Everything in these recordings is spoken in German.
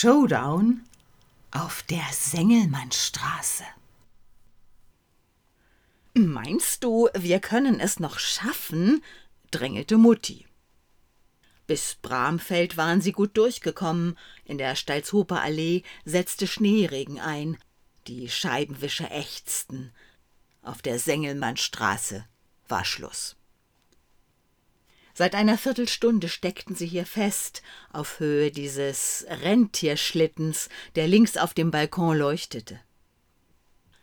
Showdown auf der Sengelmannstraße. Meinst du, wir können es noch schaffen? drängelte Mutti. Bis Bramfeld waren sie gut durchgekommen. In der Stalzhoper Allee setzte Schneeregen ein. Die Scheibenwischer ächzten. Auf der Sengelmannstraße war Schluss. Seit einer Viertelstunde steckten sie hier fest, auf Höhe dieses Rentierschlittens, der links auf dem Balkon leuchtete.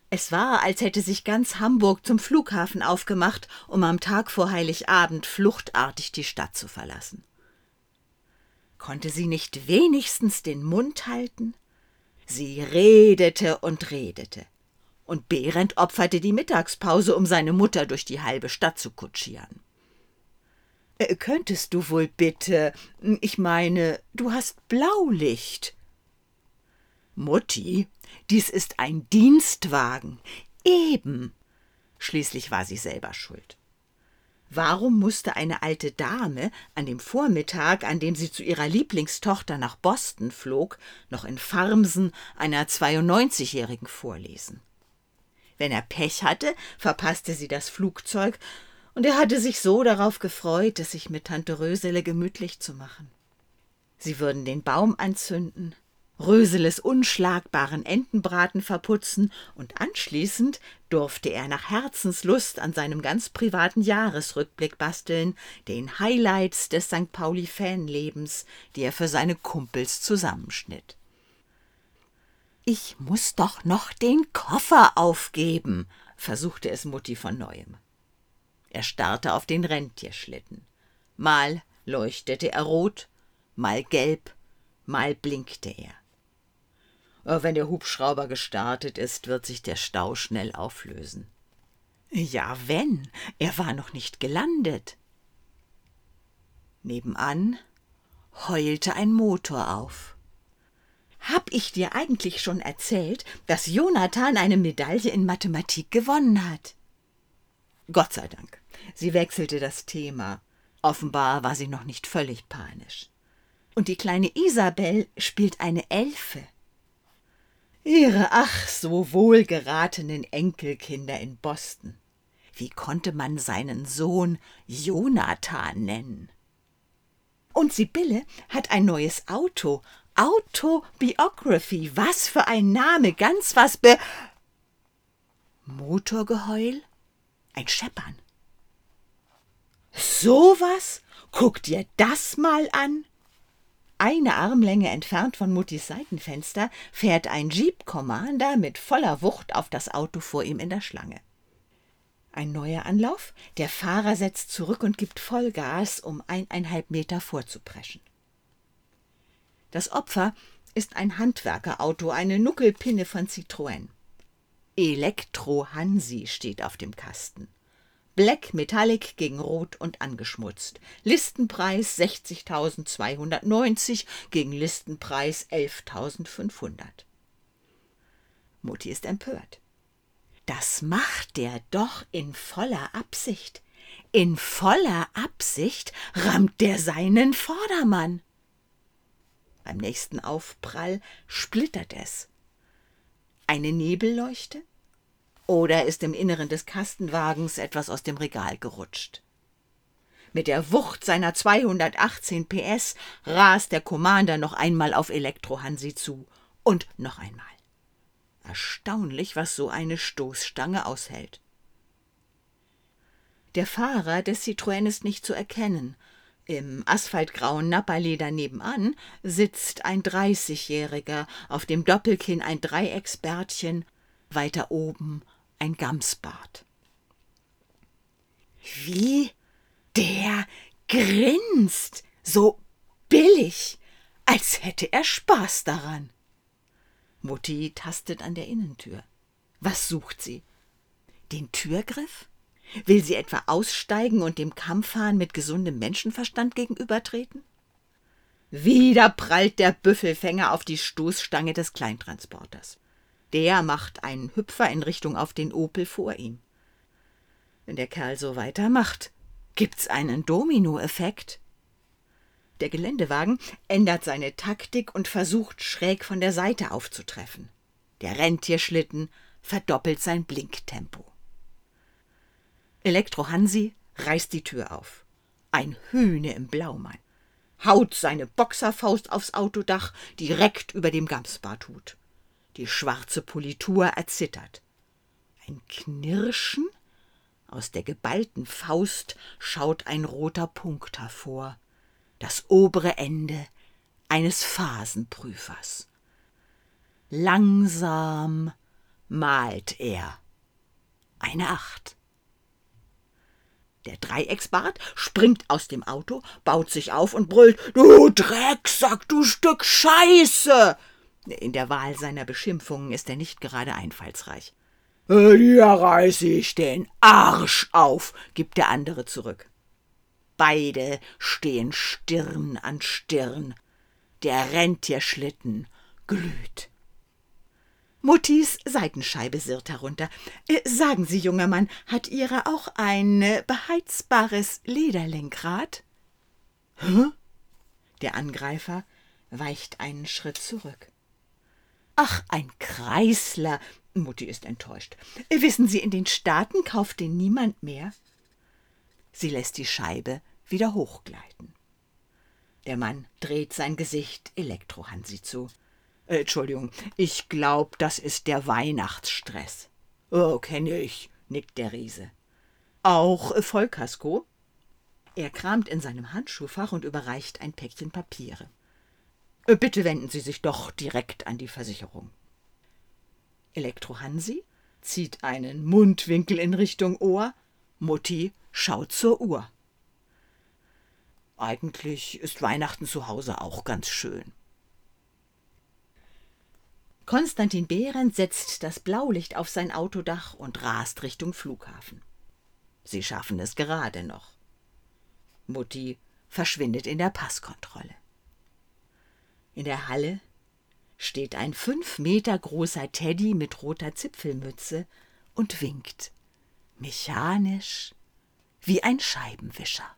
Es war, als hätte sich ganz Hamburg zum Flughafen aufgemacht, um am Tag vor Heiligabend fluchtartig die Stadt zu verlassen. Konnte sie nicht wenigstens den Mund halten? Sie redete und redete. Und Behrendt opferte die Mittagspause, um seine Mutter durch die halbe Stadt zu kutschieren. Äh, könntest du wohl bitte. Ich meine, du hast Blaulicht. Mutti, dies ist ein Dienstwagen. Eben. Schließlich war sie selber schuld. Warum musste eine alte Dame an dem Vormittag, an dem sie zu ihrer Lieblingstochter nach Boston flog, noch in Farmsen einer 92-Jährigen vorlesen? Wenn er Pech hatte, verpasste sie das Flugzeug und er hatte sich so darauf gefreut, es sich mit Tante Rösele gemütlich zu machen. Sie würden den Baum anzünden, Röseles unschlagbaren Entenbraten verputzen und anschließend durfte er nach Herzenslust an seinem ganz privaten Jahresrückblick basteln, den Highlights des St. Pauli-Fanlebens, die er für seine Kumpels zusammenschnitt. Ich muss doch noch den Koffer aufgeben, versuchte es Mutti von neuem. Er starrte auf den Rentierschlitten. Mal leuchtete er rot, mal gelb, mal blinkte er. Wenn der Hubschrauber gestartet ist, wird sich der Stau schnell auflösen. Ja, wenn, er war noch nicht gelandet. Nebenan heulte ein Motor auf. Hab ich dir eigentlich schon erzählt, dass Jonathan eine Medaille in Mathematik gewonnen hat? Gott sei Dank. Sie wechselte das Thema. Offenbar war sie noch nicht völlig panisch. Und die kleine Isabel spielt eine Elfe. Ihre ach so wohlgeratenen Enkelkinder in Boston. Wie konnte man seinen Sohn Jonathan nennen? Und Sibylle hat ein neues Auto. Autobiography. Was für ein Name. Ganz was be. Motorgeheul? Ein Scheppern. So was? Guck dir das mal an. Eine Armlänge entfernt von Muttis Seitenfenster fährt ein Jeep Commander mit voller Wucht auf das Auto vor ihm in der Schlange. Ein neuer Anlauf, der Fahrer setzt zurück und gibt Vollgas, um eineinhalb Meter vorzupreschen. Das Opfer ist ein Handwerkerauto, eine Nuckelpinne von Citroën. Elektro Hansi steht auf dem Kasten. Black Metallic gegen Rot und angeschmutzt. Listenpreis 60.290 gegen Listenpreis 11.500. Mutti ist empört. Das macht der doch in voller Absicht. In voller Absicht rammt der seinen Vordermann. Beim nächsten Aufprall splittert es. Eine Nebelleuchte? Oder ist im Inneren des Kastenwagens etwas aus dem Regal gerutscht? Mit der Wucht seiner 218 PS rast der Commander noch einmal auf Elektrohansi zu. Und noch einmal. Erstaunlich, was so eine Stoßstange aushält. Der Fahrer des Citroën ist nicht zu erkennen. Im asphaltgrauen Napperleder nebenan sitzt ein Dreißigjähriger, auf dem Doppelkinn ein Dreiecksbärtchen, weiter oben ein Gamsbart. Wie der grinst, so billig, als hätte er Spaß daran. Mutti tastet an der Innentür. Was sucht sie? Den Türgriff? Will sie etwa aussteigen und dem Kampfhahn mit gesundem Menschenverstand gegenübertreten? Wieder prallt der Büffelfänger auf die Stoßstange des Kleintransporters. Der macht einen Hüpfer in Richtung auf den Opel vor ihm. Wenn der Kerl so weitermacht, gibt's einen Dominoeffekt. Der Geländewagen ändert seine Taktik und versucht schräg von der Seite aufzutreffen. Der Rentierschlitten verdoppelt sein Blinktempo. Elektro Hansi reißt die Tür auf. Ein Hühne im Blaumann. Haut seine Boxerfaust aufs Autodach direkt über dem Gamsbarthut. Die schwarze Politur erzittert. Ein Knirschen? Aus der geballten Faust schaut ein roter Punkt hervor das obere Ende eines Phasenprüfers. Langsam malt er eine Acht. Der Dreiecksbart springt aus dem Auto, baut sich auf und brüllt: Du Drecksack, du Stück Scheiße! In der Wahl seiner Beschimpfungen ist er nicht gerade einfallsreich. Dir reiß ich den Arsch auf, gibt der andere zurück. Beide stehen Stirn an Stirn. Der Rentierschlitten glüht. Muttis Seitenscheibe sirrt herunter. Äh, sagen Sie, junger Mann, hat Ihre auch ein äh, beheizbares Lederlenkrad? Hä? Der Angreifer weicht einen Schritt zurück. Ach, ein Kreisler. Mutti ist enttäuscht. Wissen Sie, in den Staaten kauft den niemand mehr? Sie lässt die Scheibe wieder hochgleiten. Der Mann dreht sein Gesicht Elektrohansi zu. Äh, Entschuldigung, ich glaub, das ist der Weihnachtsstress. Oh, kenne ich, nickt der Riese. Auch äh, Vollkasko? Er kramt in seinem Handschuhfach und überreicht ein Päckchen Papiere. Äh, bitte wenden Sie sich doch direkt an die Versicherung. Elektrohansi zieht einen Mundwinkel in Richtung Ohr, Mutti schaut zur Uhr. Eigentlich ist Weihnachten zu Hause auch ganz schön. Konstantin Behrendt setzt das Blaulicht auf sein Autodach und rast Richtung Flughafen. Sie schaffen es gerade noch. Mutti verschwindet in der Passkontrolle. In der Halle steht ein fünf Meter großer Teddy mit roter Zipfelmütze und winkt, mechanisch wie ein Scheibenwischer.